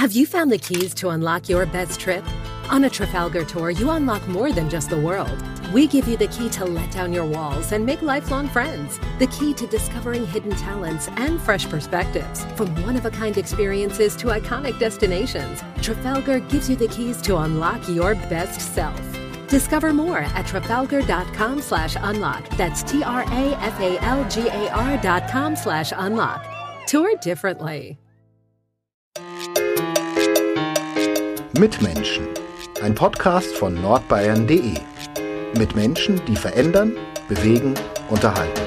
Have you found the keys to unlock your best trip? On a Trafalgar tour, you unlock more than just the world. We give you the key to let down your walls and make lifelong friends. The key to discovering hidden talents and fresh perspectives. From one of a kind experiences to iconic destinations, Trafalgar gives you the keys to unlock your best self. Discover more at trafalgar.com slash unlock. That's T R A F A L G A R dot com slash unlock. Tour differently. Mitmenschen. Ein Podcast von nordbayern.de. Mit Menschen, die verändern, bewegen, unterhalten.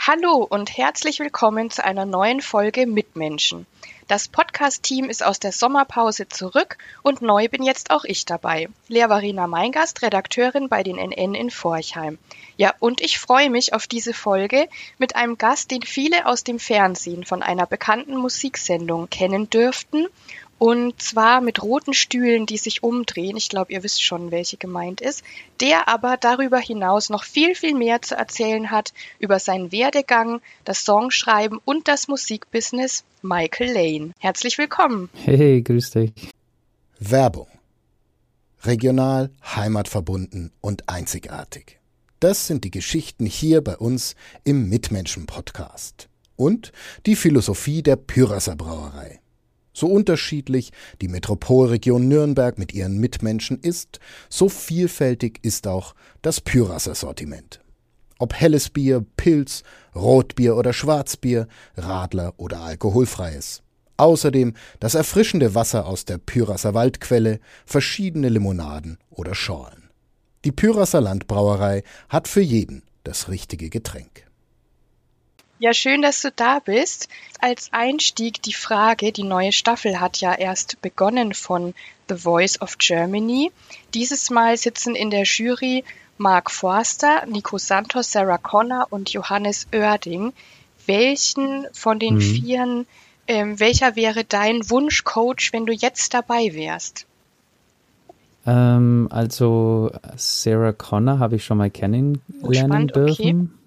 Hallo und herzlich willkommen zu einer neuen Folge Mitmenschen. Das Podcast-Team ist aus der Sommerpause zurück und neu bin jetzt auch ich dabei. Lea Varina Meingast, Redakteurin bei den NN in Forchheim. Ja, und ich freue mich auf diese Folge mit einem Gast, den viele aus dem Fernsehen von einer bekannten Musiksendung kennen dürften und zwar mit roten Stühlen, die sich umdrehen. Ich glaube, ihr wisst schon, welche gemeint ist. Der aber darüber hinaus noch viel, viel mehr zu erzählen hat über seinen Werdegang, das Songschreiben und das Musikbusiness. Michael Lane. Herzlich willkommen. Hey, grüß dich. Werbung. Regional, heimatverbunden und einzigartig. Das sind die Geschichten hier bei uns im Mitmenschen-Podcast. Und die Philosophie der Pyrasser Brauerei. So unterschiedlich die Metropolregion Nürnberg mit ihren Mitmenschen ist, so vielfältig ist auch das Pyrasser Sortiment. Ob helles Bier, Pilz, Rotbier oder Schwarzbier, Radler oder alkoholfreies. Außerdem das erfrischende Wasser aus der Pyrasser Waldquelle, verschiedene Limonaden oder Schorlen. Die Pyrasser Landbrauerei hat für jeden das richtige Getränk. Ja, schön, dass du da bist. Als Einstieg die Frage, die neue Staffel hat ja erst begonnen von The Voice of Germany. Dieses Mal sitzen in der Jury Mark Forster, Nico Santos, Sarah Connor und Johannes Oerding. Welchen von den mhm. Vieren, ähm, welcher wäre dein Wunschcoach, wenn du jetzt dabei wärst? Ähm, also Sarah Connor habe ich schon mal kennenlernen oh, spannend, dürfen. Okay.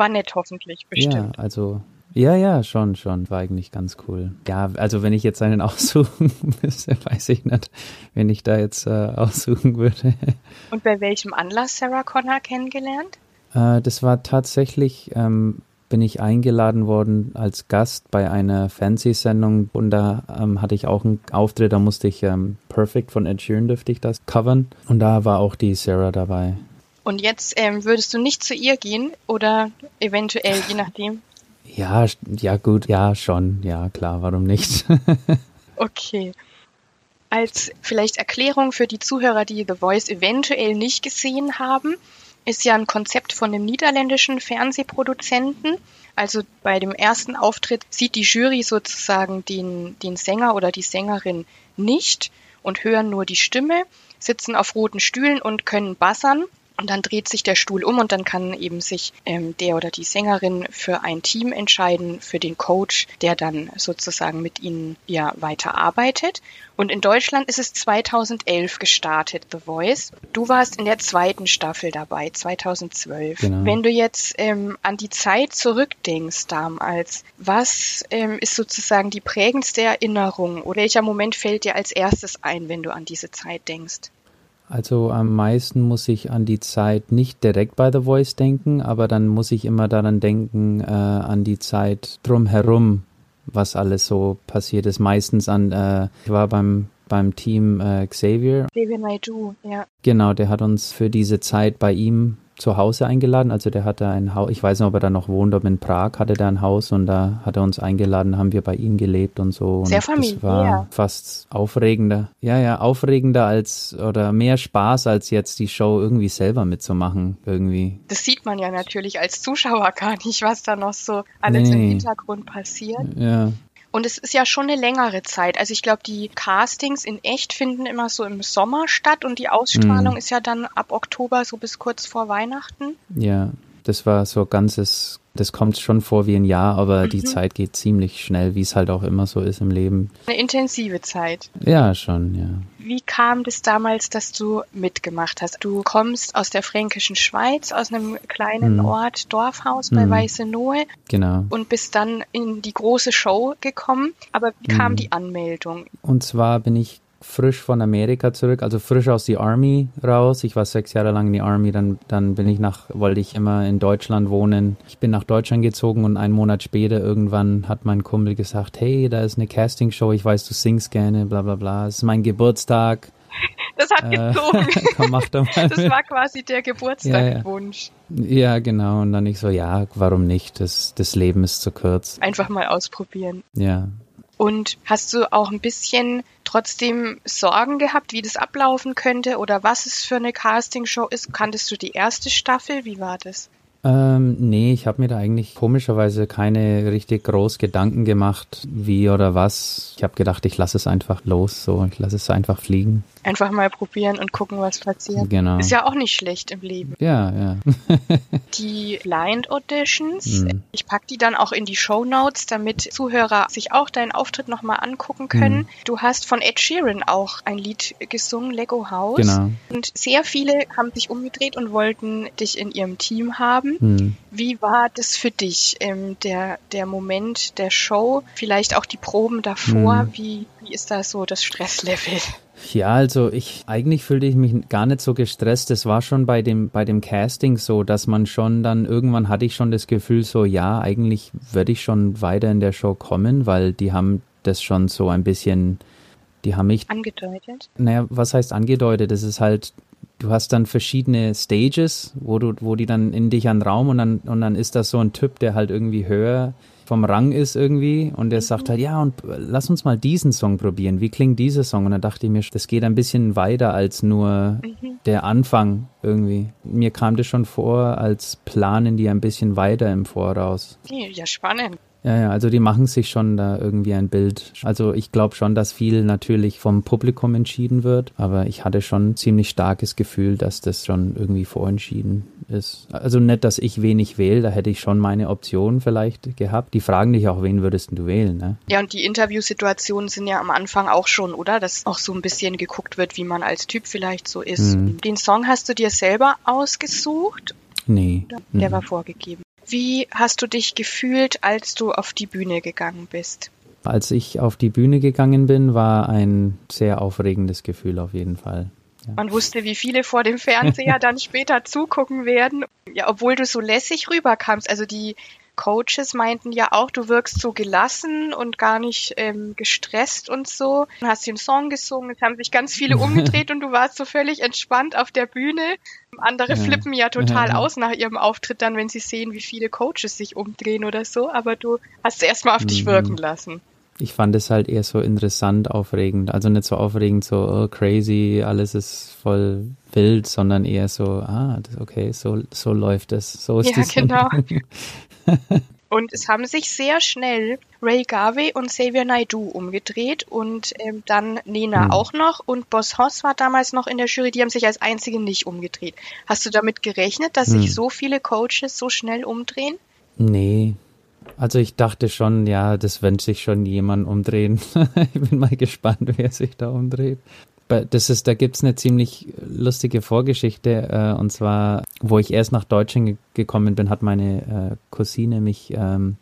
War nett hoffentlich, bestimmt. Ja, also ja, ja, schon, schon. War eigentlich ganz cool. Ja, also wenn ich jetzt einen aussuchen müsste, weiß ich nicht, wenn ich da jetzt äh, aussuchen würde. Und bei welchem Anlass Sarah Connor kennengelernt? Äh, das war tatsächlich, ähm, bin ich eingeladen worden als Gast bei einer Fernsehsendung und da ähm, hatte ich auch einen Auftritt, da musste ich ähm, Perfect von Ed Sheeran dürfte ich das covern und da war auch die Sarah dabei. Und jetzt ähm, würdest du nicht zu ihr gehen oder eventuell, je nachdem? Ja, ja gut, ja schon, ja klar, warum nicht? okay. Als vielleicht Erklärung für die Zuhörer, die The Voice eventuell nicht gesehen haben, ist ja ein Konzept von einem niederländischen Fernsehproduzenten. Also bei dem ersten Auftritt sieht die Jury sozusagen den, den Sänger oder die Sängerin nicht und hören nur die Stimme, sitzen auf roten Stühlen und können bassern. Und dann dreht sich der Stuhl um und dann kann eben sich ähm, der oder die Sängerin für ein Team entscheiden, für den Coach, der dann sozusagen mit ihnen ja weiter arbeitet. Und in Deutschland ist es 2011 gestartet, The Voice. Du warst in der zweiten Staffel dabei, 2012. Genau. Wenn du jetzt ähm, an die Zeit zurückdenkst damals, was ähm, ist sozusagen die prägendste Erinnerung oder welcher Moment fällt dir als erstes ein, wenn du an diese Zeit denkst? Also am meisten muss ich an die Zeit nicht direkt bei The Voice denken, aber dann muss ich immer daran denken, äh, an die Zeit drumherum, was alles so passiert ist. Meistens an, äh, ich war beim beim Team äh, Xavier. Xavier Naidoo, ja. Genau, der hat uns für diese Zeit bei ihm zu Hause eingeladen. Also der hatte ein Haus, ich weiß nicht, ob er da noch wohnt, ob in Prag hatte der ein Haus und da hat er uns eingeladen, haben wir bei ihm gelebt und so. Und Sehr familiär. Das war fast aufregender. Ja, ja, aufregender als oder mehr Spaß als jetzt die Show irgendwie selber mitzumachen irgendwie. Das sieht man ja natürlich als Zuschauer gar nicht, was da noch so alles nee. im Hintergrund passiert. Ja. Und es ist ja schon eine längere Zeit. Also ich glaube, die Castings in echt finden immer so im Sommer statt und die Ausstrahlung mhm. ist ja dann ab Oktober so bis kurz vor Weihnachten. Ja, das war so ganzes Das kommt schon vor wie ein Jahr, aber mhm. die Zeit geht ziemlich schnell, wie es halt auch immer so ist im Leben. Eine intensive Zeit. Ja, schon, ja. Wie kam das damals, dass du mitgemacht hast? Du kommst aus der fränkischen Schweiz, aus einem kleinen mhm. Ort, Dorfhaus bei mhm. Weißenohe. Genau. Und bist dann in die große Show gekommen. Aber wie kam mhm. die Anmeldung? Und zwar bin ich frisch von Amerika zurück, also frisch aus der Army raus. Ich war sechs Jahre lang in die Army, dann, dann bin ich nach, wollte ich immer in Deutschland wohnen. Ich bin nach Deutschland gezogen und einen Monat später irgendwann hat mein Kumpel gesagt, hey, da ist eine Castingshow, ich weiß, du singst gerne, bla bla bla. Es ist mein Geburtstag. Das hat äh, gezogen. Komm, mach doch mal. Das war quasi der Geburtstagswunsch. Ja, ja. ja, genau. Und dann ich so, ja, warum nicht? Das, das Leben ist zu kurz. Einfach mal ausprobieren. Ja, und hast du auch ein bisschen trotzdem Sorgen gehabt, wie das ablaufen könnte oder was es für eine Castingshow ist? Kanntest du die erste Staffel? Wie war das? Ähm, nee, ich habe mir da eigentlich komischerweise keine richtig groß Gedanken gemacht, wie oder was. Ich habe gedacht, ich lasse es einfach los, so ich lasse es einfach fliegen. Einfach mal probieren und gucken, was passiert. Genau. Ist ja auch nicht schlecht im Leben. Ja, ja. die Blind Auditions, mhm. ich pack die dann auch in die Show Notes, damit Zuhörer sich auch deinen Auftritt nochmal angucken können. Mhm. Du hast von Ed Sheeran auch ein Lied gesungen, Lego House. Genau. Und sehr viele haben sich umgedreht und wollten dich in ihrem Team haben. Mhm. Wie war das für dich, ähm, der, der Moment der Show, vielleicht auch die Proben davor? Mhm. Wie, wie ist da so das Stresslevel? Ja, also ich eigentlich fühlte ich mich gar nicht so gestresst. Es war schon bei dem bei dem Casting so, dass man schon dann irgendwann hatte ich schon das Gefühl so, ja, eigentlich würde ich schon weiter in der Show kommen, weil die haben das schon so ein bisschen die haben mich angedeutet. Naja, was heißt angedeutet? Das ist halt du hast dann verschiedene Stages, wo du wo die dann in dich an Raum und dann und dann ist das so ein Typ, der halt irgendwie höher vom Rang ist irgendwie und der sagt halt, ja, und lass uns mal diesen Song probieren. Wie klingt dieser Song? Und da dachte ich mir, das geht ein bisschen weiter als nur mhm. der Anfang irgendwie. Mir kam das schon vor, als planen die ein bisschen weiter im Voraus. Ja, spannend. Ja, ja, also die machen sich schon da irgendwie ein Bild. Also ich glaube schon, dass viel natürlich vom Publikum entschieden wird, aber ich hatte schon ein ziemlich starkes Gefühl, dass das schon irgendwie vorentschieden ist. Also nicht, dass ich wenig wähle, da hätte ich schon meine Option vielleicht gehabt. Die fragen dich auch, wen würdest du wählen, ne? Ja, und die Interviewsituationen sind ja am Anfang auch schon, oder? Dass auch so ein bisschen geguckt wird, wie man als Typ vielleicht so ist. Mhm. Den Song hast du dir selber ausgesucht? Nee. Der mhm. war vorgegeben. Wie hast du dich gefühlt, als du auf die Bühne gegangen bist? Als ich auf die Bühne gegangen bin, war ein sehr aufregendes Gefühl auf jeden Fall. Ja. Man wusste, wie viele vor dem Fernseher dann später zugucken werden. Ja, obwohl du so lässig rüberkamst. Also die Coaches meinten ja auch, du wirkst so gelassen und gar nicht ähm, gestresst und so. Du hast den Song gesungen, es haben sich ganz viele umgedreht und du warst so völlig entspannt auf der Bühne. Andere ja. flippen ja total ja. aus nach ihrem Auftritt dann, wenn sie sehen, wie viele Coaches sich umdrehen oder so, aber du hast es erstmal auf mhm. dich wirken lassen. Ich fand es halt eher so interessant, aufregend. Also nicht so aufregend, so oh, crazy, alles ist voll wild, sondern eher so, ah, okay, so, so läuft es. So ist ja, genau. und es haben sich sehr schnell Ray Garvey und Xavier Naidoo umgedreht und ähm, dann Nena mhm. auch noch und Boss Hoss war damals noch in der Jury, die haben sich als einzige nicht umgedreht. Hast du damit gerechnet, dass mhm. sich so viele Coaches so schnell umdrehen? Nee. Also ich dachte schon, ja, das wird sich schon jemand umdrehen. ich bin mal gespannt, wer sich da umdreht das ist, da gibt's eine ziemlich lustige Vorgeschichte. Äh, und zwar, wo ich erst nach Deutschland gekommen bin, hat meine äh, Cousine mich, ähm,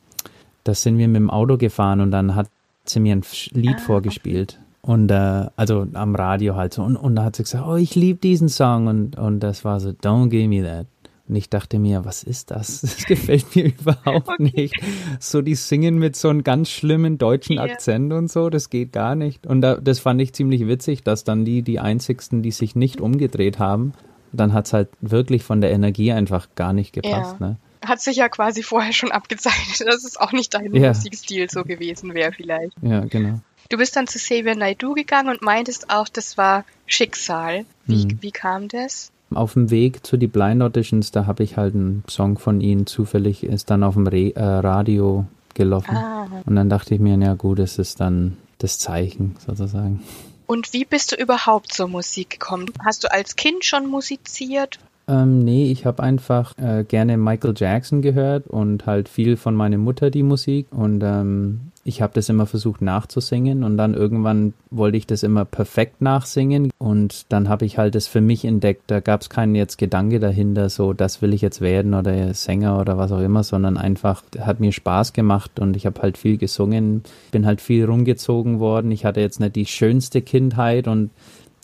da sind wir mit dem Auto gefahren und dann hat sie mir ein Lied ah, vorgespielt. Und äh, also am Radio halt so. Und, und da hat sie gesagt, oh, ich liebe diesen Song. Und, und das war so, don't give me that. Und ich dachte mir, was ist das? Das gefällt mir überhaupt okay. nicht. So, die singen mit so einem ganz schlimmen deutschen yeah. Akzent und so, das geht gar nicht. Und da, das fand ich ziemlich witzig, dass dann die, die einzigsten, die sich nicht umgedreht haben, dann hat's halt wirklich von der Energie einfach gar nicht gepasst. Ja. Ne? Hat sich ja quasi vorher schon abgezeichnet, dass es auch nicht dein ja. Musikstil so gewesen wäre vielleicht. Ja, genau. Du bist dann zu Xavier Naidoo gegangen und meintest auch, das war Schicksal. Wie, hm. wie kam das? Auf dem Weg zu die Blind Auditions, da habe ich halt einen Song von ihnen zufällig, ist dann auf dem Re äh, Radio gelaufen. Ah. Und dann dachte ich mir, ja gut, es ist dann das Zeichen sozusagen. Und wie bist du überhaupt zur Musik gekommen? Hast du als Kind schon musiziert? Ähm, nee, ich habe einfach äh, gerne Michael Jackson gehört und halt viel von meiner Mutter die Musik und ähm, ich habe das immer versucht nachzusingen und dann irgendwann wollte ich das immer perfekt nachsingen und dann habe ich halt das für mich entdeckt. Da gab es keinen jetzt Gedanke dahinter, so das will ich jetzt werden oder Sänger oder was auch immer, sondern einfach hat mir Spaß gemacht und ich habe halt viel gesungen, bin halt viel rumgezogen worden. Ich hatte jetzt nicht die schönste Kindheit und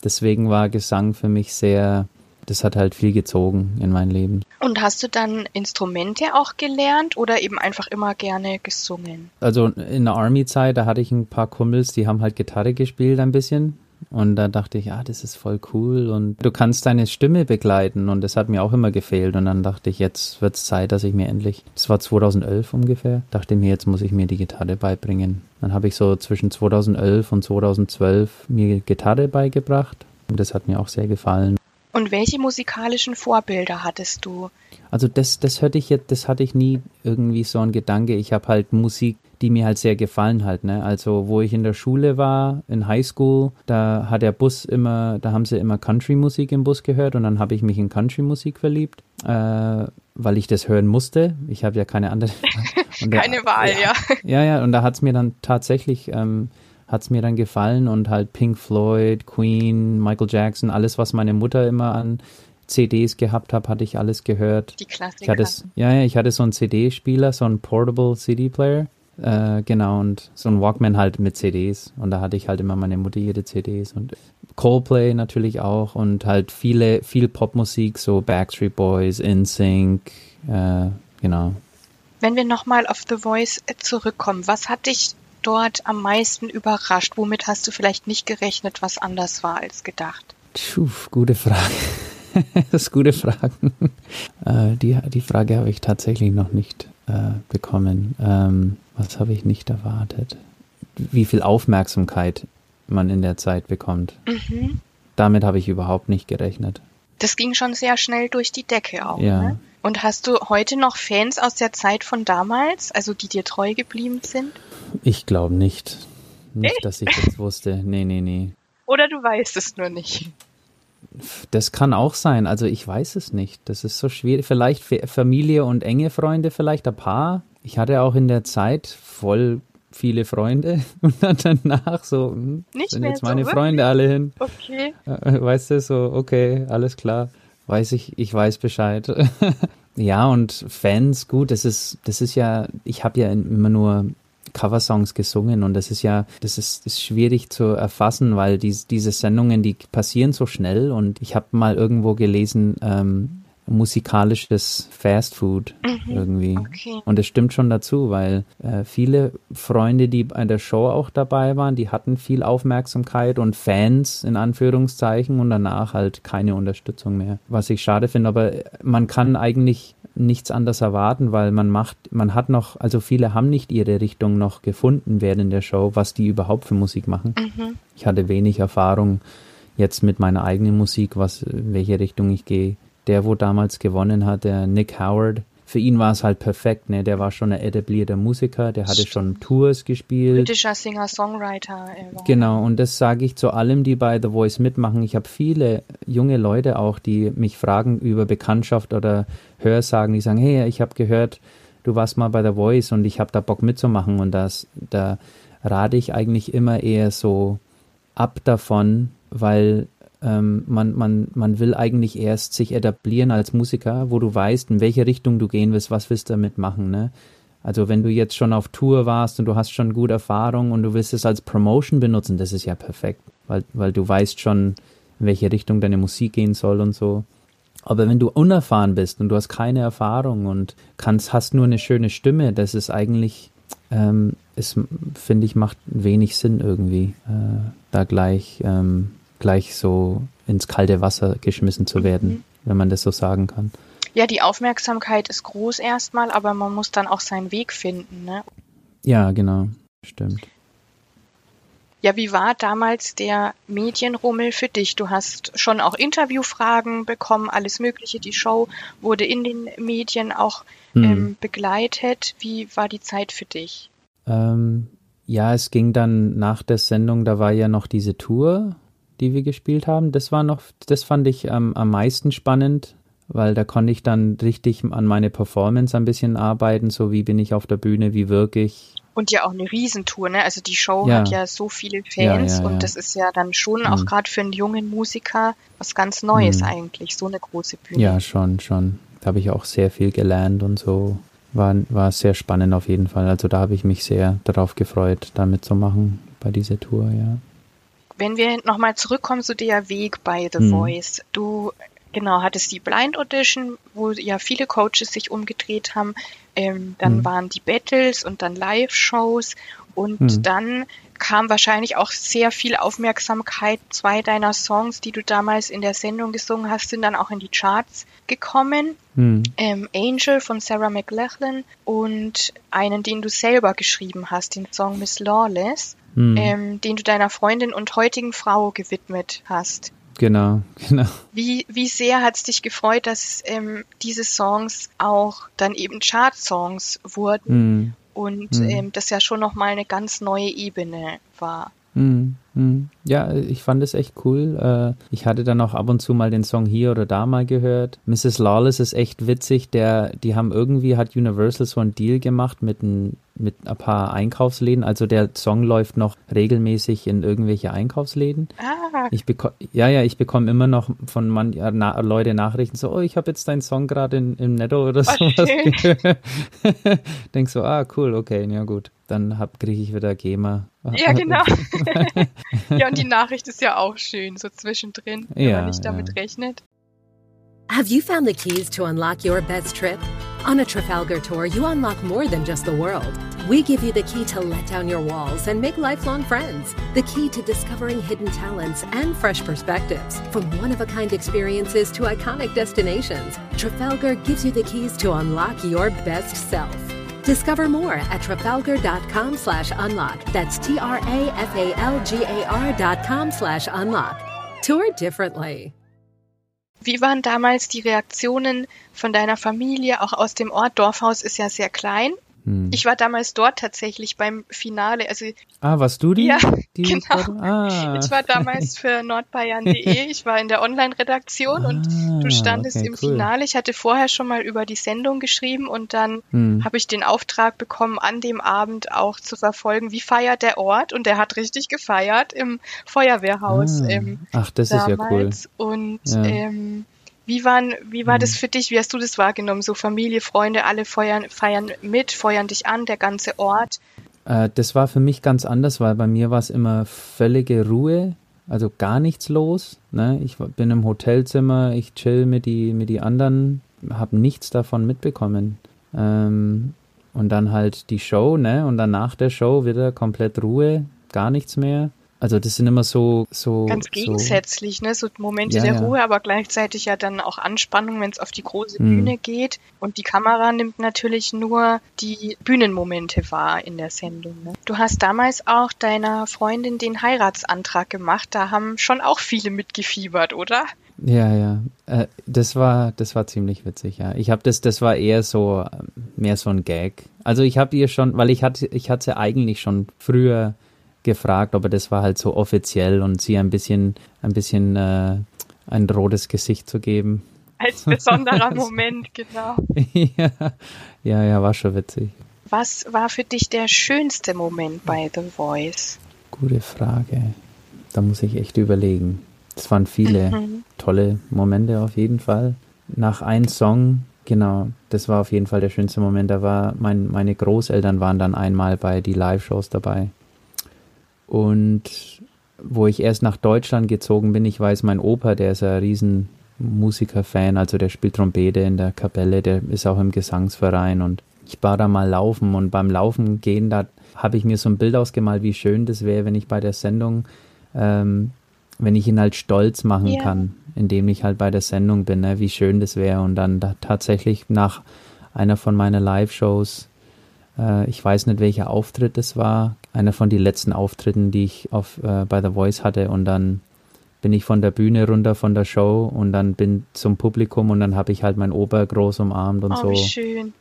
deswegen war Gesang für mich sehr das hat halt viel gezogen in mein Leben. Und hast du dann Instrumente auch gelernt oder eben einfach immer gerne gesungen? Also in der Army-Zeit, da hatte ich ein paar Kumpels, die haben halt Gitarre gespielt ein bisschen. Und da dachte ich, ja, das ist voll cool und du kannst deine Stimme begleiten und das hat mir auch immer gefehlt und dann dachte ich, jetzt wird es Zeit, dass ich mir endlich, das war 2011 ungefähr, dachte mir, jetzt muss ich mir die Gitarre beibringen. Dann habe ich so zwischen 2011 und 2012 mir Gitarre beigebracht und das hat mir auch sehr gefallen. Und welche musikalischen Vorbilder hattest du? Also das, das hatte ich jetzt, das hatte ich nie irgendwie so ein Gedanke. Ich habe halt Musik, die mir halt sehr gefallen halt. Ne? Also wo ich in der Schule war, in Highschool, da hat der Bus immer, da haben sie immer Country-Musik im Bus gehört und dann habe ich mich in Country-Musik verliebt, äh, weil ich das hören musste. Ich habe ja keine andere. keine Wahl, ja. Ja, ja, und da hat es mir dann tatsächlich ähm, hat es mir dann gefallen und halt Pink Floyd, Queen, Michael Jackson, alles, was meine Mutter immer an CDs gehabt hat, hatte ich alles gehört. Die Klassiker. Ich hatte, ja, ja, ich hatte so einen CD-Spieler, so einen Portable CD-Player. Äh, genau, und so ein Walkman halt mit CDs. Und da hatte ich halt immer meine Mutter jede CDs und Coldplay natürlich auch und halt viele, viel Popmusik, so Backstreet Boys, InSync, äh, genau. Wenn wir nochmal auf The Voice zurückkommen, was hat dich dort am meisten überrascht? Womit hast du vielleicht nicht gerechnet, was anders war als gedacht? Puh, gute Frage. das ist gute Fragen. Äh, die, die Frage habe ich tatsächlich noch nicht äh, bekommen. Ähm, was habe ich nicht erwartet? Wie viel Aufmerksamkeit man in der Zeit bekommt. Mhm. Damit habe ich überhaupt nicht gerechnet. Das ging schon sehr schnell durch die Decke auch. Ja. Ne? Und hast du heute noch Fans aus der Zeit von damals, also die dir treu geblieben sind? Ich glaube nicht. Nicht, dass ich das wusste. Nee, nee, nee. Oder du weißt es nur nicht. Das kann auch sein. Also ich weiß es nicht. Das ist so schwierig. Vielleicht Familie und enge Freunde, vielleicht ein paar. Ich hatte auch in der Zeit voll viele Freunde und dann danach so, hm, nicht sind jetzt meine so Freunde alle hin. Okay. Äh, weißt du, so, okay, alles klar. Weiß ich, ich weiß Bescheid. ja, und Fans, gut, das ist, das ist ja, ich habe ja immer nur Coversongs gesungen und das ist ja, das ist, ist schwierig zu erfassen, weil die, diese Sendungen, die passieren so schnell und ich habe mal irgendwo gelesen, ähm, musikalisches Fast Food mhm, irgendwie. Okay. Und es stimmt schon dazu, weil äh, viele Freunde, die bei der Show auch dabei waren, die hatten viel Aufmerksamkeit und Fans in Anführungszeichen und danach halt keine Unterstützung mehr. Was ich schade finde, aber man kann eigentlich nichts anderes erwarten, weil man macht, man hat noch, also viele haben nicht ihre Richtung noch gefunden während der Show, was die überhaupt für Musik machen. Mhm. Ich hatte wenig Erfahrung jetzt mit meiner eigenen Musik, was, in welche Richtung ich gehe. Der, wo damals gewonnen hat, der Nick Howard, für ihn war es halt perfekt, ne? Der war schon ein etablierter Musiker, der hatte schon Tours gespielt. Britischer Singer-Songwriter. Genau, und das sage ich zu allem, die bei The Voice mitmachen. Ich habe viele junge Leute auch, die mich fragen über Bekanntschaft oder Hörsagen, die sagen, hey, ich habe gehört, du warst mal bei The Voice und ich habe da Bock mitzumachen und das, da rate ich eigentlich immer eher so ab davon, weil ähm, man, man, man will eigentlich erst sich etablieren als Musiker, wo du weißt, in welche Richtung du gehen willst, was willst du damit machen, ne? Also wenn du jetzt schon auf Tour warst und du hast schon gute Erfahrung und du willst es als Promotion benutzen, das ist ja perfekt, weil, weil du weißt schon, in welche Richtung deine Musik gehen soll und so. Aber wenn du unerfahren bist und du hast keine Erfahrung und kannst, hast nur eine schöne Stimme, das ist eigentlich, ähm, finde ich, macht wenig Sinn irgendwie, äh, da gleich ähm, gleich so ins kalte Wasser geschmissen zu werden, mhm. wenn man das so sagen kann. Ja, die Aufmerksamkeit ist groß erstmal, aber man muss dann auch seinen Weg finden, ne? Ja, genau, stimmt. Ja, wie war damals der Medienrummel für dich? Du hast schon auch Interviewfragen bekommen, alles Mögliche. Die Show wurde in den Medien auch hm. ähm, begleitet. Wie war die Zeit für dich? Ähm, ja, es ging dann nach der Sendung, da war ja noch diese Tour die wir gespielt haben. Das war noch, das fand ich ähm, am meisten spannend. weil da konnte ich dann richtig an meine Performance ein bisschen arbeiten, so wie bin ich auf der Bühne, wie wirke ich. Und ja auch eine Riesentour, ne? Also die Show ja. hat ja so viele Fans ja, ja, und das ist ja dann schon mhm. auch gerade für einen jungen Musiker was ganz Neues mhm. eigentlich, so eine große Bühne. Ja, schon, schon. Da habe ich auch sehr viel gelernt und so. War, war sehr spannend auf jeden Fall. Also da habe ich mich sehr darauf gefreut, da mitzumachen bei dieser Tour, ja. Wenn wir nochmal zurückkommen zu der Weg bei The hm. Voice. Du genau hattest die Blind Audition, wo ja viele Coaches sich umgedreht haben. Ähm, dann hm. waren die Battles und dann Live-Shows und hm. dann kam wahrscheinlich auch sehr viel Aufmerksamkeit. Zwei deiner Songs, die du damals in der Sendung gesungen hast, sind dann auch in die Charts gekommen. Hm. Ähm, Angel von Sarah McLachlan und einen, den du selber geschrieben hast, den Song Miss Lawless, hm. ähm, den du deiner Freundin und heutigen Frau gewidmet hast. Genau, genau. Wie, wie sehr hat es dich gefreut, dass ähm, diese Songs auch dann eben Chart-Songs wurden hm und mhm. ähm, das ja schon nochmal eine ganz neue Ebene war. Mhm. Ja, ich fand es echt cool. Äh, ich hatte dann auch ab und zu mal den Song hier oder da mal gehört. Mrs. Lawless ist echt witzig. Der, die haben irgendwie, hat Universal so einen Deal gemacht mit ein, mit ein paar Einkaufsläden. Also der Song läuft noch regelmäßig in irgendwelche Einkaufsläden. Ah. Ich bekomme, ja, ja, ich bekomme immer noch von man, ja, na, Leute Nachrichten so, oh, ich habe jetzt deinen Song gerade im Netto oder oh, sowas gehört. Denk so, ah, cool, okay, ja gut. Dann kriege ich wieder GEMA. Ja, genau. ja, und die Nachricht ist ja auch schön, so zwischendrin, wenn ja, man nicht damit ja. rechnet. Have you found the keys to unlock your best trip? On a Trafalgar tour, you unlock more than just the world. We give you the key to let down your walls and make lifelong friends. The key to discovering hidden talents and fresh perspectives. From one of a kind experiences to iconic destinations, Trafalgar gives you the keys to unlock your best self. Discover more at trafalgar.com slash unlock. That's T-R-A-F-A-L-G-A-R dot com slash unlock. Tour differently. Wie waren damals die Reaktionen von deiner Familie? Auch aus dem Ort Dorfhaus ist ja sehr klein. Hm. Ich war damals dort tatsächlich beim Finale. Also, ah, warst du die? Ja, die genau. Ah. Ich war damals für nordbayern.de. Ich war in der Online-Redaktion ah, und du standest okay, im cool. Finale. Ich hatte vorher schon mal über die Sendung geschrieben und dann hm. habe ich den Auftrag bekommen, an dem Abend auch zu verfolgen, wie feiert der Ort. Und der hat richtig gefeiert im Feuerwehrhaus. Ah. Ähm, Ach, das damals. ist ja cool. Und ja. Ähm, wie, waren, wie war mhm. das für dich? Wie hast du das wahrgenommen? So Familie, Freunde, alle feuern, feiern mit, feuern dich an, der ganze Ort? Äh, das war für mich ganz anders, weil bei mir war es immer völlige Ruhe, also gar nichts los. Ne? Ich bin im Hotelzimmer, ich chill mit die, mit die anderen, habe nichts davon mitbekommen. Ähm, und dann halt die Show, ne? Und dann nach der Show wieder komplett Ruhe, gar nichts mehr. Also das sind immer so so ganz gegensätzlich, so, ne? So Momente ja, der ja. Ruhe, aber gleichzeitig ja dann auch Anspannung, wenn es auf die große mhm. Bühne geht. Und die Kamera nimmt natürlich nur die Bühnenmomente wahr in der Sendung. Ne? Du hast damals auch deiner Freundin den Heiratsantrag gemacht. Da haben schon auch viele mitgefiebert, oder? Ja, ja. Äh, das war, das war ziemlich witzig, ja. Ich habe das, das war eher so, mehr so ein Gag. Also ich habe ihr schon, weil ich hatte, ich hatte eigentlich schon früher gefragt, aber das war halt so offiziell und sie ein bisschen, ein bisschen äh, ein rotes Gesicht zu geben. Als besonderer Moment, genau. ja, ja, ja, war schon witzig. Was war für dich der schönste Moment bei The Voice? Gute Frage. Da muss ich echt überlegen. Es waren viele mhm. tolle Momente auf jeden Fall. Nach einem Song, genau, das war auf jeden Fall der schönste Moment. Da war mein, meine Großeltern waren dann einmal bei die Live-Shows dabei. Und wo ich erst nach Deutschland gezogen bin, ich weiß, mein Opa, der ist ein riesen Musikerfan, also der spielt Trompete in der Kapelle, der ist auch im Gesangsverein und ich war da mal laufen und beim Laufen gehen, da habe ich mir so ein Bild ausgemalt, wie schön das wäre, wenn ich bei der Sendung, ähm, wenn ich ihn halt stolz machen yeah. kann, indem ich halt bei der Sendung bin, ne, wie schön das wäre und dann da tatsächlich nach einer von meinen Live-Shows äh, ich weiß nicht, welcher Auftritt es war. Einer von den letzten Auftritten, die ich auf, äh, bei The Voice hatte. Und dann bin ich von der Bühne runter von der Show und dann bin zum Publikum und dann habe ich halt mein Opa groß umarmt und oh, so. Wie schön.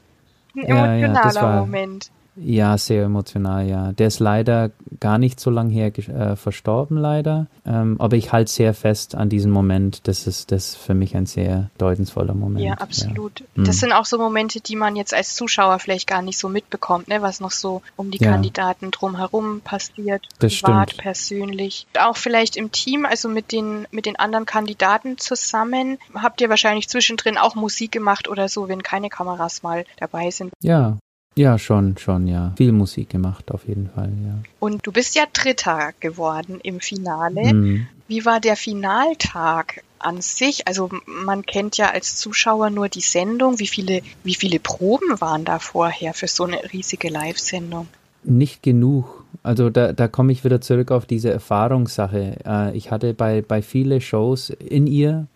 Ein emotionaler ja, ja, war, Moment. Ja, sehr emotional, ja. Der ist leider gar nicht so lange her äh, verstorben, leider. Ähm, aber ich halte sehr fest an diesen Moment. Das ist das für mich ein sehr bedeutungsvoller Moment. Ja, absolut. Ja. Das hm. sind auch so Momente, die man jetzt als Zuschauer vielleicht gar nicht so mitbekommt, ne? was noch so um die ja. Kandidaten drumherum passiert, das privat, stimmt. persönlich. Auch vielleicht im Team, also mit den, mit den anderen Kandidaten zusammen, habt ihr wahrscheinlich zwischendrin auch Musik gemacht oder so, wenn keine Kameras mal dabei sind. Ja, ja, schon, schon, ja. Viel Musik gemacht, auf jeden Fall, ja. Und du bist ja Dritter geworden im Finale. Mhm. Wie war der Finaltag an sich? Also man kennt ja als Zuschauer nur die Sendung. Wie viele, wie viele Proben waren da vorher für so eine riesige Live-Sendung? Nicht genug. Also da, da komme ich wieder zurück auf diese Erfahrungssache. Äh, ich hatte bei, bei viele Shows in ihr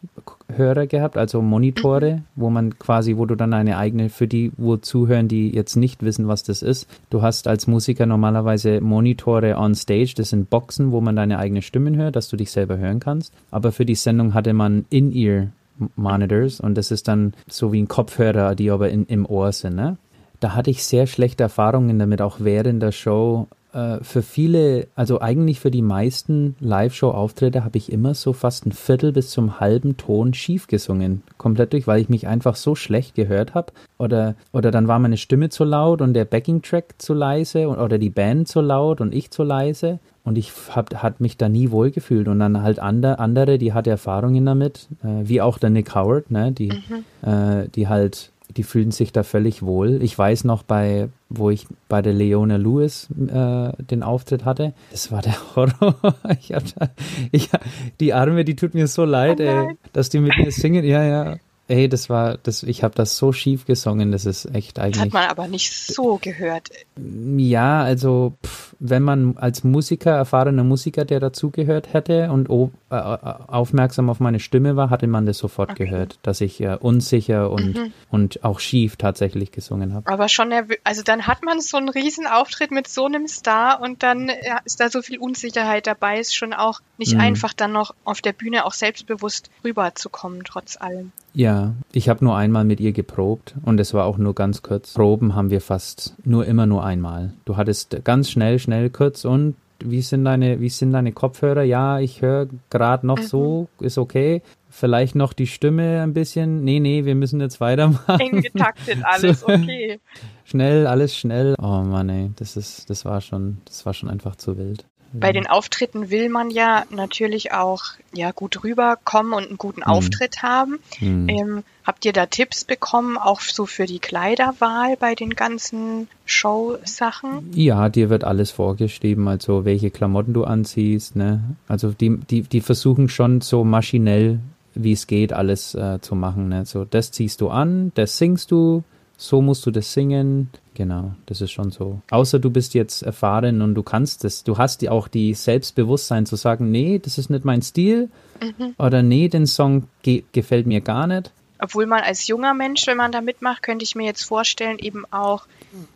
Hörer gehabt, also Monitore, mhm. wo man quasi, wo du dann eine eigene, für die, wo zuhören, die jetzt nicht wissen, was das ist. Du hast als Musiker normalerweise Monitore on Stage, das sind Boxen, wo man deine eigene Stimmen hört, dass du dich selber hören kannst. Aber für die Sendung hatte man In-Ear Monitors und das ist dann so wie ein Kopfhörer, die aber in, im Ohr sind. Ne? Da hatte ich sehr schlechte Erfahrungen damit, auch während der Show äh, für viele, also eigentlich für die meisten Live-Show-Auftritte habe ich immer so fast ein Viertel bis zum halben Ton schief gesungen. Komplett durch, weil ich mich einfach so schlecht gehört habe. Oder, oder dann war meine Stimme zu laut und der Backing-Track zu leise oder die Band zu laut und ich zu leise. Und ich habe hat mich da nie wohlgefühlt. Und dann halt andere, andere die hatte Erfahrungen damit, äh, wie auch der Nick Howard, ne, die, mhm. äh, die halt die fühlen sich da völlig wohl. Ich weiß noch bei, wo ich bei der Leona Lewis äh, den Auftritt hatte, das war der Horror. ich hab da, ich, die Arme, die tut mir so leid, oh ey, dass die mit mir singen. Ja, ja. Ey, das war, das, ich habe das so schief gesungen, das ist echt eigentlich. Das hat man aber nicht so gehört. Ja, also pff, wenn man als Musiker, erfahrener Musiker, der dazugehört hätte und oh, äh, aufmerksam auf meine Stimme war, hatte man das sofort okay. gehört, dass ich äh, unsicher und, mhm. und auch schief tatsächlich gesungen habe. Aber schon, also dann hat man so einen riesen Auftritt mit so einem Star und dann ja, ist da so viel Unsicherheit dabei, ist schon auch nicht mhm. einfach dann noch auf der Bühne auch selbstbewusst rüberzukommen, trotz allem. Ja, ich habe nur einmal mit ihr geprobt und es war auch nur ganz kurz. Proben haben wir fast nur immer nur einmal. Du hattest ganz schnell, schnell kurz und wie sind deine, wie sind deine Kopfhörer? Ja, ich höre gerade noch mhm. so, ist okay. Vielleicht noch die Stimme ein bisschen. Nee, nee, wir müssen jetzt weitermachen. Eng getaktet, alles so. okay. Schnell, alles schnell. Oh Mann, ey, das ist, das war schon, das war schon einfach zu wild. Bei den Auftritten will man ja natürlich auch ja gut rüberkommen und einen guten mhm. Auftritt haben. Mhm. Ähm, habt ihr da Tipps bekommen, auch so für die Kleiderwahl bei den ganzen Show-Sachen? Ja, dir wird alles vorgeschrieben, also welche Klamotten du anziehst. Ne? Also die, die, die versuchen schon so maschinell, wie es geht, alles äh, zu machen. Ne? So, das ziehst du an, das singst du, so musst du das singen. Genau, das ist schon so. Außer du bist jetzt erfahren und du kannst es. Du hast ja auch die Selbstbewusstsein zu sagen, nee, das ist nicht mein Stil. Mhm. Oder nee, den Song ge gefällt mir gar nicht. Obwohl man als junger Mensch, wenn man da mitmacht, könnte ich mir jetzt vorstellen, eben auch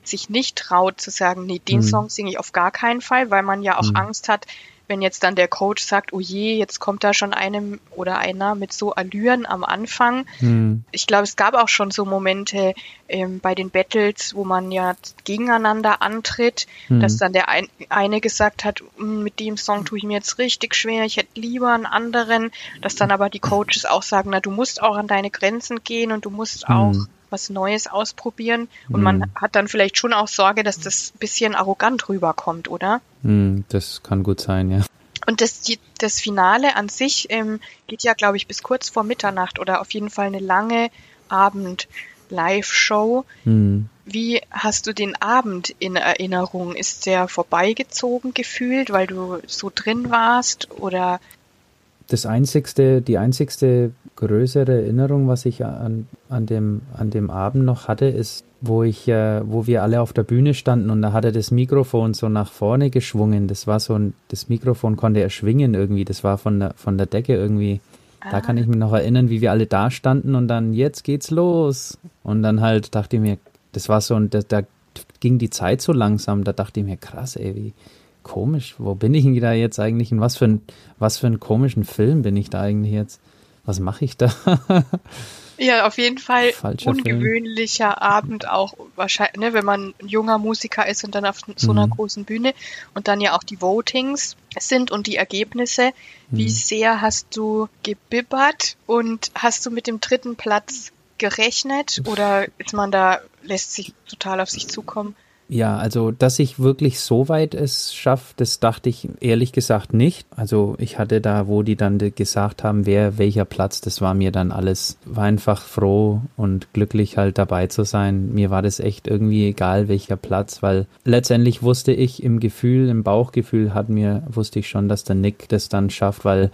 sich nicht traut zu sagen, nee, den mhm. Song singe ich auf gar keinen Fall, weil man ja auch mhm. Angst hat, wenn jetzt dann der Coach sagt, oh je, jetzt kommt da schon einem oder einer mit so Allüren am Anfang. Mhm. Ich glaube, es gab auch schon so Momente ähm, bei den Battles, wo man ja gegeneinander antritt, mhm. dass dann der ein, eine gesagt hat, hm, mit dem Song tue ich mir jetzt richtig schwer, ich hätte lieber einen anderen, dass dann aber die Coaches auch sagen, na, du musst auch an deine Grenzen gehen und du musst mhm. auch was Neues ausprobieren. Und mm. man hat dann vielleicht schon auch Sorge, dass das ein bisschen arrogant rüberkommt, oder? Mm, das kann gut sein, ja. Und das, die, das Finale an sich ähm, geht ja, glaube ich, bis kurz vor Mitternacht oder auf jeden Fall eine lange Abend-Live-Show. Mm. Wie hast du den Abend in Erinnerung? Ist der vorbeigezogen gefühlt, weil du so drin warst? Oder das einzigste, die einzigste größere Erinnerung, was ich an, an, dem, an dem Abend noch hatte, ist, wo ich, äh, wo wir alle auf der Bühne standen und da hat er das Mikrofon so nach vorne geschwungen. Das war so ein, das Mikrofon konnte er schwingen irgendwie. Das war von der, von der Decke irgendwie. Da kann ich mich noch erinnern, wie wir alle da standen und dann, jetzt geht's los. Und dann halt dachte ich mir, das war so, und da, da ging die Zeit so langsam, da dachte ich mir, krass, ey, wie, komisch, wo bin ich denn da jetzt eigentlich? In was für, ein, was für einen komischen Film bin ich da eigentlich jetzt? Was mache ich da? Ja, auf jeden Fall Falscher ungewöhnlicher Abend auch wahrscheinlich, ne, wenn man ein junger Musiker ist und dann auf so einer Mhm. großen Bühne und dann ja auch die Votings sind und die Ergebnisse. Wie Mhm. sehr hast du gebibbert und hast du mit dem dritten Platz gerechnet oder ist man da, lässt sich total auf sich zukommen? Ja, also, dass ich wirklich so weit es schaffe, das dachte ich ehrlich gesagt nicht. Also, ich hatte da, wo die dann gesagt haben, wer welcher Platz, das war mir dann alles, war einfach froh und glücklich halt dabei zu sein. Mir war das echt irgendwie egal, welcher Platz, weil letztendlich wusste ich im Gefühl, im Bauchgefühl hat mir, wusste ich schon, dass der Nick das dann schafft, weil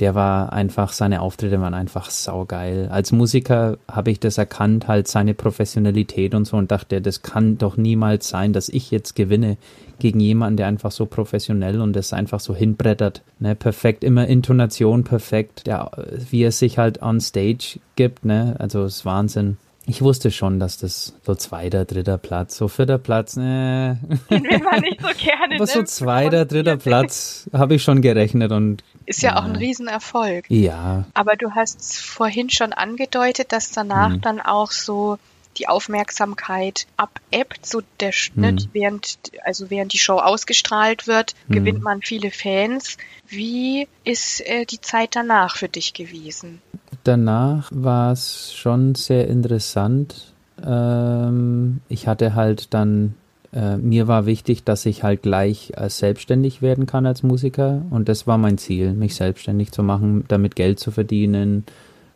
der war einfach, seine Auftritte waren einfach saugeil. Als Musiker habe ich das erkannt, halt seine Professionalität und so und dachte, das kann doch niemals sein, dass ich jetzt gewinne gegen jemanden, der einfach so professionell und das einfach so hinbrettert. Ne, perfekt, immer Intonation perfekt, der, wie er sich halt on stage gibt, ne, also ist Wahnsinn. Ich wusste schon, dass das so zweiter, dritter Platz, so vierter Platz, ne. Den will man nicht so gerne. Aber so zweiter, dritter Platz habe ich schon gerechnet und Ist ja auch ein Ja. Riesenerfolg. ja, Aber du hast vorhin schon angedeutet, dass danach Mhm. dann auch so die Aufmerksamkeit abebbt, so der Sch- Mhm. die- während also während die Show ausgestrahlt wird, Mhm. gewinnt man viele Fans. Wie ist äh, die Zeit danach für dich gewesen? danach war es schon sehr interessant. Ähm, ich hatte halt dann, äh, mir war wichtig, dass ich halt gleich äh, selbstständig werden kann als Musiker. Und das war mein Ziel, mich selbstständig zu machen, damit Geld zu verdienen.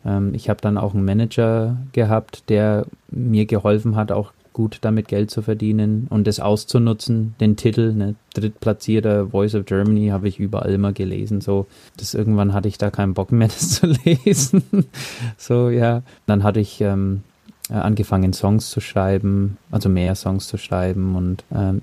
Ähm, ich habe dann auch einen Manager gehabt, der mir geholfen hat, auch gut damit Geld zu verdienen und das auszunutzen, den Titel, ne, drittplatzierter Voice of Germany, habe ich überall immer gelesen, so, das irgendwann hatte ich da keinen Bock mehr, das zu lesen, so, ja, dann hatte ich ähm, äh, angefangen, Songs zu schreiben, also mehr Songs zu schreiben und ähm,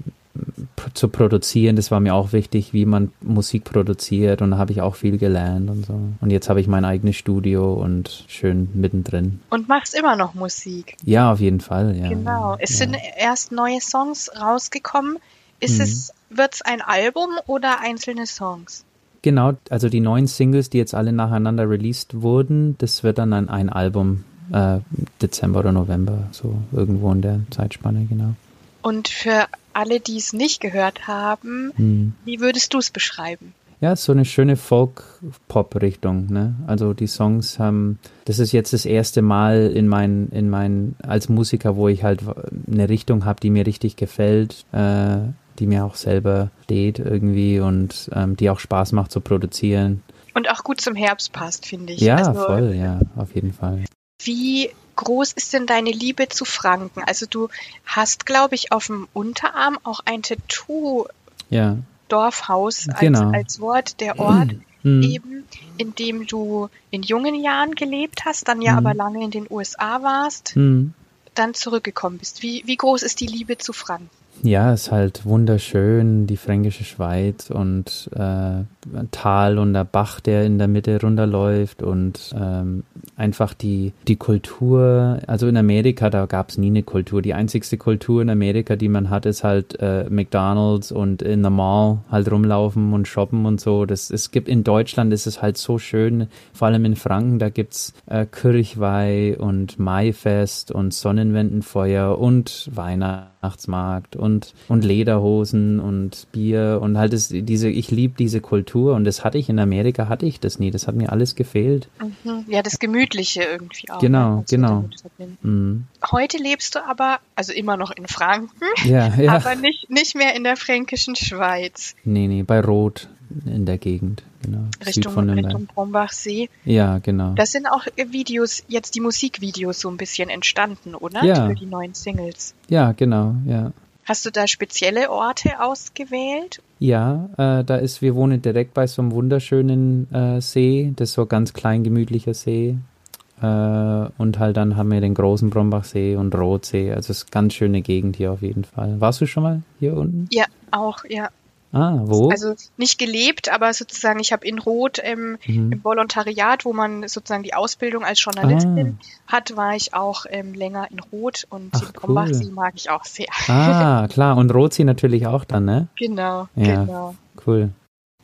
zu produzieren, das war mir auch wichtig, wie man Musik produziert und da habe ich auch viel gelernt und so. Und jetzt habe ich mein eigenes Studio und schön mittendrin. Und machst immer noch Musik. Ja, auf jeden Fall, ja. genau. Es ja. sind erst neue Songs rausgekommen. Ist Mhm. es wird's ein Album oder einzelne Songs? Genau, also die neuen Singles, die jetzt alle nacheinander released wurden, das wird dann ein, ein Album äh, Dezember oder November, so irgendwo in der Zeitspanne, genau. Und für alle, die es nicht gehört haben, Hm. wie würdest du es beschreiben? Ja, so eine schöne Folk-Pop-Richtung, ne? Also die Songs haben, das ist jetzt das erste Mal in mein, in mein, als Musiker, wo ich halt eine Richtung habe, die mir richtig gefällt, äh, die mir auch selber steht irgendwie und ähm, die auch Spaß macht zu produzieren. Und auch gut zum Herbst passt, finde ich. Ja, also, voll, ja, auf jeden Fall. Wie groß ist denn deine Liebe zu Franken? Also du hast, glaube ich, auf dem Unterarm auch ein Tattoo Ja. Dorfhaus als, Genau. als Wort, der Ort Hm. eben, in dem du in jungen Jahren gelebt hast, dann ja Mhm. aber lange in den USA warst, Hm. dann zurückgekommen bist. Wie, wie groß ist die Liebe zu Franken? Ja, ist halt wunderschön, die fränkische Schweiz und äh, Tal und der Bach, der in der Mitte runterläuft und ähm, einfach die, die Kultur. Also in Amerika, da gab es nie eine Kultur. Die einzigste Kultur in Amerika, die man hat, ist halt äh, McDonalds und in der Mall halt rumlaufen und shoppen und so. Das, es gibt in Deutschland ist es halt so schön, vor allem in Franken, da gibt's äh, Kirchweih und Maifest und Sonnenwendenfeuer und Weihnachtsmarkt und, und Lederhosen und Bier und halt das, diese, ich liebe diese Kultur und das hatte ich in Amerika, hatte ich das nie. Das hat mir alles gefehlt. Mhm. Ja, das Gemütliche irgendwie auch. Genau, ne, genau. Mhm. Heute lebst du aber, also immer noch in Franken, Ja, ja. aber nicht, nicht mehr in der fränkischen Schweiz, Nee, nee, bei Rot in der Gegend, genau. Süd Richtung, von Nürnberg. Richtung Brombachsee. Ja, genau. Das sind auch Videos, jetzt die Musikvideos so ein bisschen entstanden, oder? Ja. Für die neuen Singles. Ja, genau, ja. Hast du da spezielle Orte ausgewählt? Ja, äh, da ist, wir wohnen direkt bei so einem wunderschönen äh, See, das ist so ein ganz klein gemütlicher See. Äh, und halt dann haben wir den großen Brombachsee und Rotsee. Also es ist eine ganz schöne Gegend hier auf jeden Fall. Warst du schon mal hier unten? Ja, auch, ja. Ah, wo? Also nicht gelebt, aber sozusagen, ich habe in Rot ähm, Mhm. im Volontariat, wo man sozusagen die Ausbildung als Journalistin hat, war ich auch ähm, länger in Rot und Ach, den Brombachsee cool. mag ich auch sehr. ah, klar. Und Rotsee natürlich auch dann, ne? Genau, Ja. genau. Cool.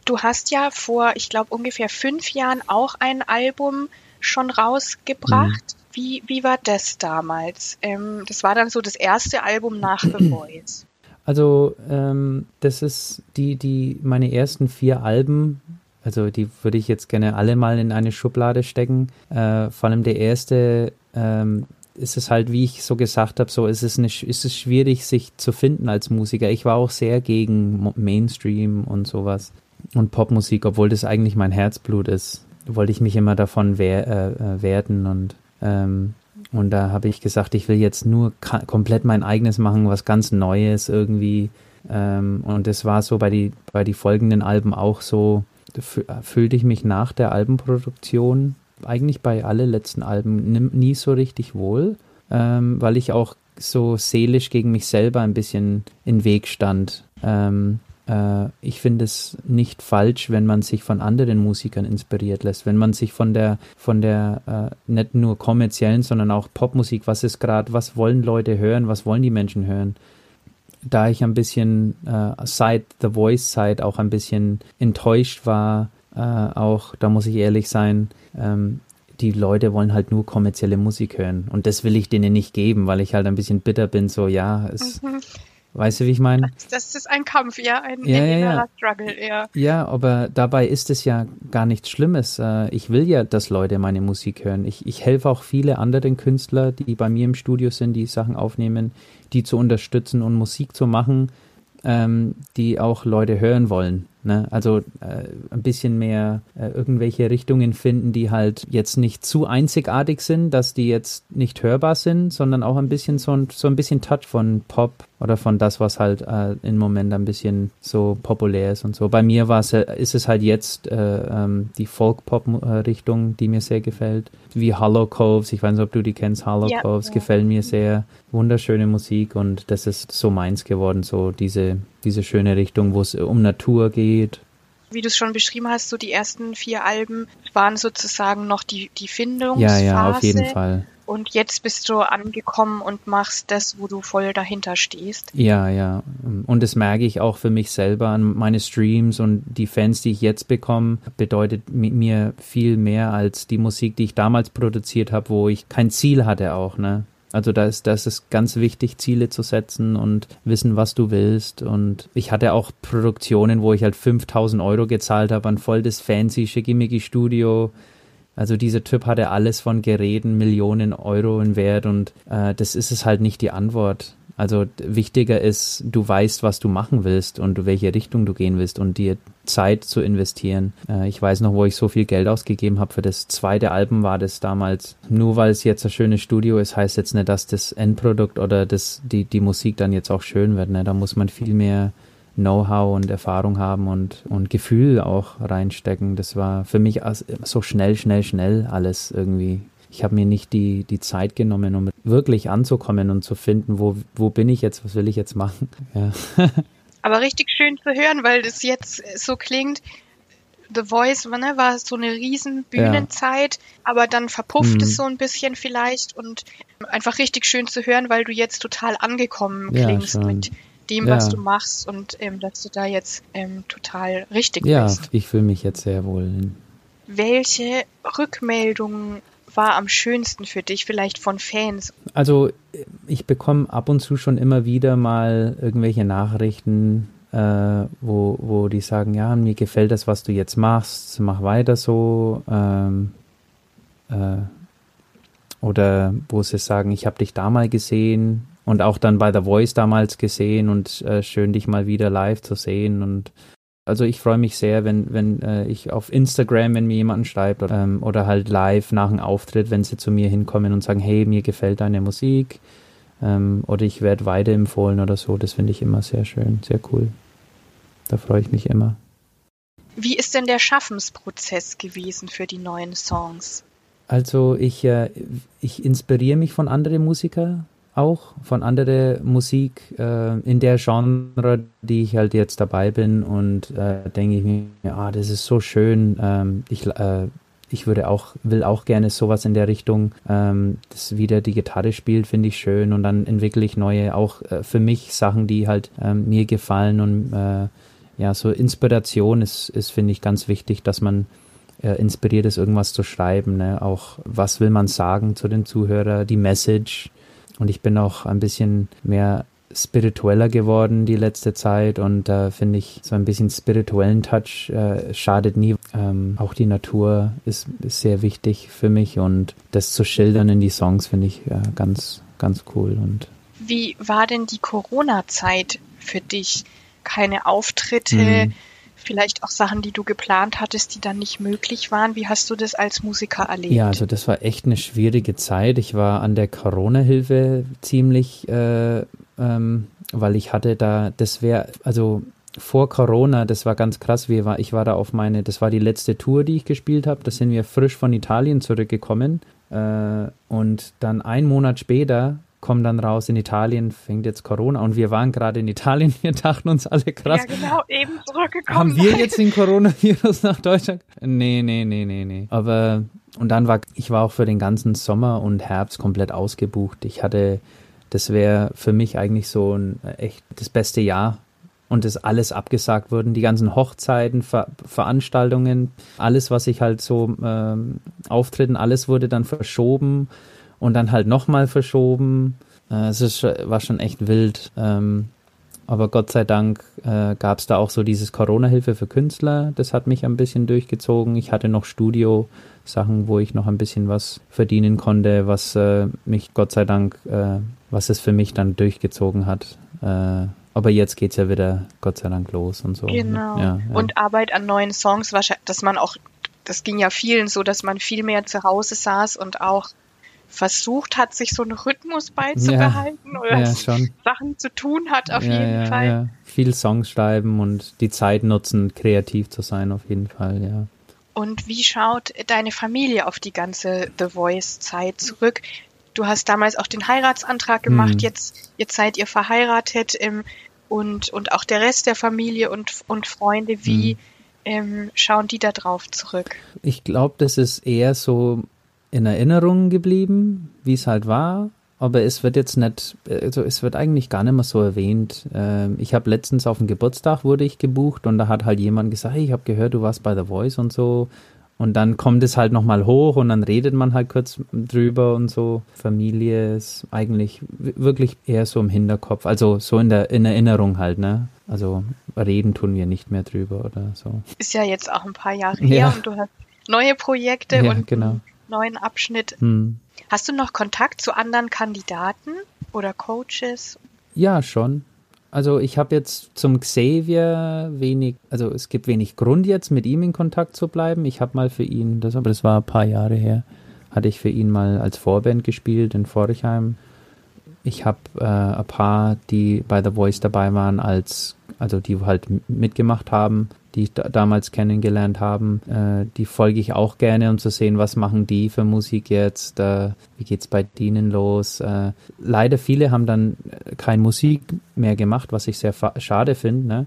Du hast ja vor, ich glaube, ungefähr fünf Jahren auch ein Album schon rausgebracht. Mhm. Wie, wie war das damals? Ähm, das war dann so das erste Album nach The Voice. Also ähm, das ist die, die meine ersten vier Alben, also die würde ich jetzt gerne alle mal in eine Schublade stecken. Äh, vor allem der erste ähm, ist es halt, wie ich so gesagt habe, so ist es, eine, ist es schwierig, sich zu finden als Musiker. Ich war auch sehr gegen Mainstream und sowas und Popmusik, obwohl das eigentlich mein Herzblut ist. Wollte ich mich immer davon wehr, äh, äh werden und ähm, und da habe ich gesagt, ich will jetzt nur komplett mein eigenes machen, was ganz Neues irgendwie. Ähm, und das war so bei die, bei die folgenden Alben auch so, fühlte ich mich nach der Albenproduktion eigentlich bei alle letzten Alben nie so richtig wohl, ähm, weil ich auch so seelisch gegen mich selber ein bisschen in Weg stand. Ähm, äh, ich finde es nicht falsch, wenn man sich von anderen Musikern inspiriert lässt, wenn man sich von der, von der äh, nicht nur kommerziellen, sondern auch Popmusik, was ist gerade, was wollen Leute hören, was wollen die Menschen hören. Da ich ein bisschen äh, seit The Voice Side auch ein bisschen enttäuscht war, äh, auch, da muss ich ehrlich sein, ähm, die Leute wollen halt nur kommerzielle Musik hören. Und das will ich denen nicht geben, weil ich halt ein bisschen bitter bin, so ja, es, mhm. Weißt du, wie ich meine? Das ist ein Kampf, ja, ein ja, ja, ja. Struggle, ja. Ja, aber dabei ist es ja gar nichts Schlimmes. Äh, ich will ja, dass Leute meine Musik hören. Ich, ich helfe auch viele anderen Künstler, die bei mir im Studio sind, die Sachen aufnehmen, die zu unterstützen und Musik zu machen, ähm, die auch Leute hören wollen. Ne? Also äh, ein bisschen mehr äh, irgendwelche Richtungen finden, die halt jetzt nicht zu einzigartig sind, dass die jetzt nicht hörbar sind, sondern auch ein bisschen so ein, so ein bisschen Touch von Pop oder von das, was halt äh, im Moment ein bisschen so populär ist und so. Bei mir war es, äh, ist es halt jetzt äh, ähm, die Folk-Pop-Richtung, die mir sehr gefällt. Wie Hollow Coves, ich weiß nicht, ob du die kennst, Hollow ja, Coves, ja. gefällt mir sehr. Wunderschöne Musik und das ist so meins geworden, so diese, diese schöne Richtung, wo es um Natur geht. Wie du es schon beschrieben hast, so die ersten vier Alben waren sozusagen noch die, die Findungsphase. Ja, ja, auf jeden Fall. Und jetzt bist du angekommen und machst das, wo du voll dahinter stehst. Ja, ja. Und das merke ich auch für mich selber an meine Streams und die Fans, die ich jetzt bekomme, bedeutet mir viel mehr als die Musik, die ich damals produziert habe, wo ich kein Ziel hatte auch, ne? Also da ist, da ist es ganz wichtig, Ziele zu setzen und wissen, was du willst. Und ich hatte auch Produktionen, wo ich halt 5000 Euro gezahlt habe, an voll das fancy, schickimicki Studio. Also dieser Typ hatte alles von Geräten, Millionen Euro in Wert und äh, das ist es halt nicht die Antwort. Also wichtiger ist, du weißt, was du machen willst und welche Richtung du gehen willst und dir Zeit zu investieren. Äh, ich weiß noch, wo ich so viel Geld ausgegeben habe für das zweite Album war das damals. Nur weil es jetzt ein schönes Studio ist, heißt jetzt nicht, dass das Endprodukt oder das, die, die Musik dann jetzt auch schön wird. Ne? Da muss man viel mehr Know-how und Erfahrung haben und, und Gefühl auch reinstecken. Das war für mich so schnell, schnell, schnell alles irgendwie ich habe mir nicht die, die Zeit genommen, um wirklich anzukommen und zu finden, wo, wo bin ich jetzt, was will ich jetzt machen. Ja. Aber richtig schön zu hören, weil das jetzt so klingt, The Voice ne, war so eine riesen Bühnenzeit, ja. aber dann verpufft mhm. es so ein bisschen vielleicht und einfach richtig schön zu hören, weil du jetzt total angekommen klingst ja, mit dem, ja. was du machst und ähm, dass du da jetzt ähm, total richtig ja, bist. Ja, ich fühle mich jetzt sehr wohl. Welche Rückmeldungen war am schönsten für dich, vielleicht von Fans? Also ich bekomme ab und zu schon immer wieder mal irgendwelche Nachrichten, äh, wo, wo die sagen, ja, mir gefällt das, was du jetzt machst, mach weiter so. Ähm, äh, oder wo sie sagen, ich habe dich da mal gesehen und auch dann bei The Voice damals gesehen und äh, schön dich mal wieder live zu sehen und also ich freue mich sehr, wenn, wenn äh, ich auf Instagram, wenn mir jemand schreibt oder, ähm, oder halt live nach einem Auftritt, wenn sie zu mir hinkommen und sagen, hey, mir gefällt deine Musik ähm, oder ich werde weiterempfohlen oder so. Das finde ich immer sehr schön, sehr cool. Da freue ich mich immer. Wie ist denn der Schaffensprozess gewesen für die neuen Songs? Also ich, äh, ich inspiriere mich von anderen Musikern auch von anderer Musik äh, in der Genre, die ich halt jetzt dabei bin und äh, denke ich mir, ah, das ist so schön. Ähm, ich, äh, ich würde auch, will auch gerne sowas in der Richtung, ähm, das wieder die Gitarre spielt, finde ich schön und dann entwickle ich neue, auch äh, für mich Sachen, die halt ähm, mir gefallen und äh, ja, so Inspiration ist, ist finde ich, ganz wichtig, dass man äh, inspiriert ist, irgendwas zu schreiben. Ne? Auch was will man sagen zu den Zuhörern, die Message. Und ich bin auch ein bisschen mehr spiritueller geworden die letzte Zeit und da äh, finde ich so ein bisschen spirituellen Touch äh, schadet nie. Ähm, auch die Natur ist, ist, sehr wichtig für mich und das zu schildern in die Songs finde ich äh, ganz, ganz cool. Und Wie war denn die Corona-Zeit für dich? Keine Auftritte, mhm vielleicht auch Sachen, die du geplant hattest, die dann nicht möglich waren. Wie hast du das als Musiker erlebt? Ja, also das war echt eine schwierige Zeit. Ich war an der Corona-Hilfe ziemlich, äh, ähm, weil ich hatte da, das wäre, also vor Corona, das war ganz krass. Wir war, ich war da auf meine, das war die letzte Tour, die ich gespielt habe. Da sind wir frisch von Italien zurückgekommen. Äh, und dann einen Monat später kommen dann raus, in Italien fängt jetzt Corona und wir waren gerade in Italien, wir dachten uns alle krass. Ja, genau, eben zurückgekommen. Haben wir jetzt den Coronavirus nach Deutschland? Nee, nee, nee, nee, nee. Aber, und dann war, ich war auch für den ganzen Sommer und Herbst komplett ausgebucht. Ich hatte, das wäre für mich eigentlich so ein echt das beste Jahr und das alles abgesagt wurden, die ganzen Hochzeiten, Ver Veranstaltungen, alles, was ich halt so ähm, auftreten, alles wurde dann verschoben und dann halt nochmal verschoben. Äh, es ist, war schon echt wild. Ähm, aber Gott sei Dank äh, gab es da auch so dieses Corona-Hilfe für Künstler. Das hat mich ein bisschen durchgezogen. Ich hatte noch Studio-Sachen, wo ich noch ein bisschen was verdienen konnte, was äh, mich Gott sei Dank, äh, was es für mich dann durchgezogen hat. Äh, aber jetzt geht es ja wieder Gott sei Dank los und so. Genau. Ja, ja. Und Arbeit an neuen Songs, dass man auch, das ging ja vielen so, dass man viel mehr zu Hause saß und auch versucht hat, sich so einen Rhythmus beizubehalten ja, oder ja, Sachen zu tun hat, auf ja, jeden Fall. Ja. Viel Songs schreiben und die Zeit nutzen, kreativ zu sein, auf jeden Fall, ja. Und wie schaut deine Familie auf die ganze The Voice-Zeit zurück? Du hast damals auch den Heiratsantrag gemacht, hm. jetzt, jetzt seid ihr verheiratet ähm, und, und auch der Rest der Familie und, und Freunde, wie hm. ähm, schauen die da drauf zurück? Ich glaube, das ist eher so in Erinnerung geblieben, wie es halt war. Aber es wird jetzt nicht, also es wird eigentlich gar nicht mehr so erwähnt. Ähm, ich habe letztens auf dem Geburtstag wurde ich gebucht und da hat halt jemand gesagt, hey, ich habe gehört, du warst bei The Voice und so. Und dann kommt es halt nochmal hoch und dann redet man halt kurz drüber und so. Familie ist eigentlich wirklich eher so im Hinterkopf, also so in der in Erinnerung halt, ne? Also reden tun wir nicht mehr drüber oder so. Ist ja jetzt auch ein paar Jahre her ja. und du hast neue Projekte ja, und genau neuen Abschnitt. Hm. Hast du noch Kontakt zu anderen Kandidaten oder Coaches? Ja, schon. Also ich habe jetzt zum Xavier wenig, also es gibt wenig Grund jetzt mit ihm in Kontakt zu bleiben. Ich habe mal für ihn, das, aber das war ein paar Jahre her, hatte ich für ihn mal als Vorband gespielt in Forchheim. Ich habe äh, ein paar, die bei The Voice dabei waren, als also die halt mitgemacht haben die ich da damals kennengelernt haben, äh, die folge ich auch gerne, um zu sehen, was machen die für Musik jetzt, äh, wie geht's bei denen los. Äh, leider viele haben dann kein Musik mehr gemacht, was ich sehr schade finde. Ne?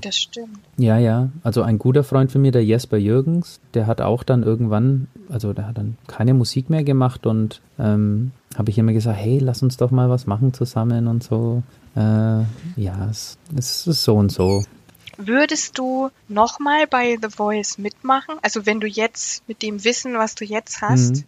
Das stimmt. Ja, ja. Also ein guter Freund von mir, der Jesper Jürgens, der hat auch dann irgendwann, also der hat dann keine Musik mehr gemacht und ähm, habe ich immer gesagt, hey, lass uns doch mal was machen zusammen und so. Äh, ja, es, es ist so und so. Würdest du nochmal bei The Voice mitmachen? Also wenn du jetzt mit dem Wissen, was du jetzt hast? Mhm.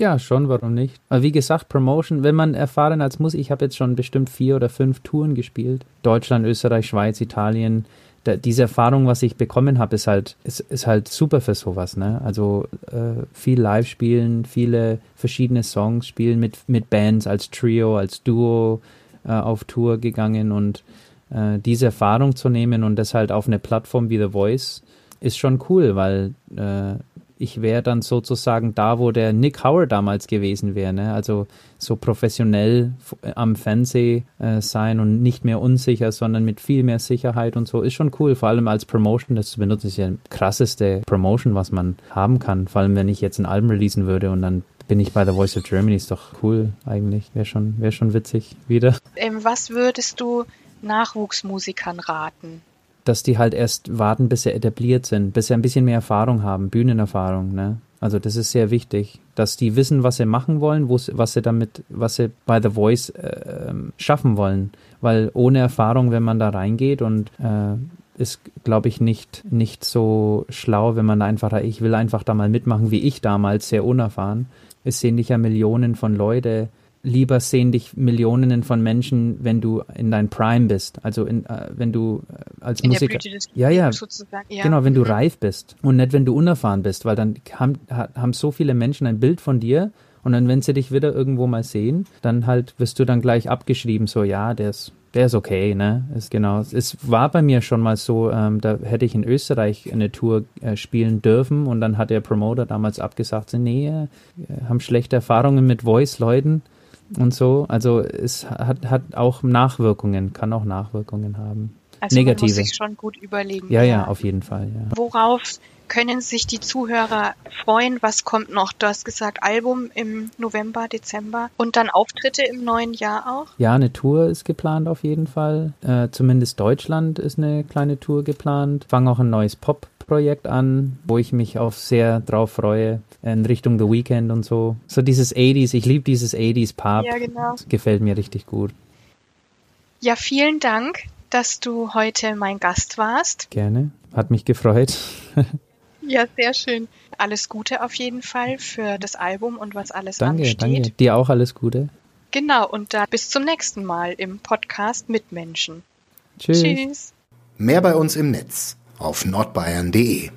Ja, schon, warum nicht? Aber wie gesagt, Promotion, wenn man erfahren als Musik, ich habe jetzt schon bestimmt vier oder fünf Touren gespielt. Deutschland, Österreich, Schweiz, Italien. Da, diese Erfahrung, was ich bekommen habe, ist halt, ist, ist halt super für sowas, ne? Also äh, viel live spielen, viele verschiedene Songs spielen mit, mit Bands als Trio, als Duo äh, auf Tour gegangen und äh, diese Erfahrung zu nehmen und das halt auf eine Plattform wie The Voice ist schon cool, weil äh, ich wäre dann sozusagen da, wo der Nick Howard damals gewesen wäre. Ne? Also so professionell am Fernseh äh, sein und nicht mehr unsicher, sondern mit viel mehr Sicherheit und so ist schon cool. Vor allem als Promotion, das zu benutzen, ist ja krasseste Promotion, was man haben kann. Vor allem, wenn ich jetzt ein Album releasen würde und dann bin ich bei The Voice of Germany, ist doch cool eigentlich. Wäre schon, wär schon witzig wieder. Ähm, was würdest du Nachwuchsmusikern raten? Dass die halt erst warten, bis sie etabliert sind, bis sie ein bisschen mehr Erfahrung haben, Bühnenerfahrung, ne? Also das ist sehr wichtig, dass die wissen, was sie machen wollen, was sie damit, was sie bei The Voice äh, schaffen wollen. Weil ohne Erfahrung, wenn man da reingeht und äh, ist, glaube ich, nicht, nicht so schlau, wenn man einfach, ich will einfach da mal mitmachen, wie ich damals, sehr unerfahren. Es sehen dich ja Millionen von Leute. Lieber sehen dich Millionen von Menschen, wenn du in dein Prime bist. Also in, äh, wenn du äh, als In Musiker. ja, ja. Ja. Genau, wenn du Mhm. reif bist und nicht, wenn du unerfahren bist, weil dann haben, ha- haben so viele Menschen ein Bild von dir und dann, wenn sie dich wieder irgendwo mal sehen, dann halt wirst du dann gleich abgeschrieben, so, ja, der ist, der ist okay, ne? Ist genau. Es war bei mir schon mal so, ähm, da hätte ich in Österreich eine Tour äh, spielen dürfen und dann hat der Promoter damals abgesagt, so, nee, äh, haben schlechte Erfahrungen mit Voice-Leuten und so. Also es hat, hat auch Nachwirkungen, kann auch Nachwirkungen haben. Also man Negative. muss sich schon gut überlegen. Ja, ja, auf jeden Fall, ja. Worauf können sich die Zuhörer freuen? Was kommt noch? Du hast gesagt, Album im November, Dezember und dann Auftritte im neuen Jahr auch? Ja, eine Tour ist geplant auf jeden Fall. Äh, zumindest Deutschland ist eine kleine Tour geplant. Fange auch ein neues Pop-Projekt an, wo ich mich auf sehr drauf freue, in Richtung The Weekend und so. So dieses 80s, ich liebe dieses 80s Pop. Ja, genau. Das gefällt mir richtig gut. Ja, vielen Dank, dass du heute mein Gast warst. Gerne. Hat mich gefreut. Ja, sehr schön. Alles Gute auf jeden Fall für das Album und was alles danke, ansteht. danke. Dir auch alles Gute. Genau, und dann bis zum nächsten Mal im Podcast Mitmenschen. Tschüss. Tschüss. Mehr bei uns im Netz auf nordbayern.de.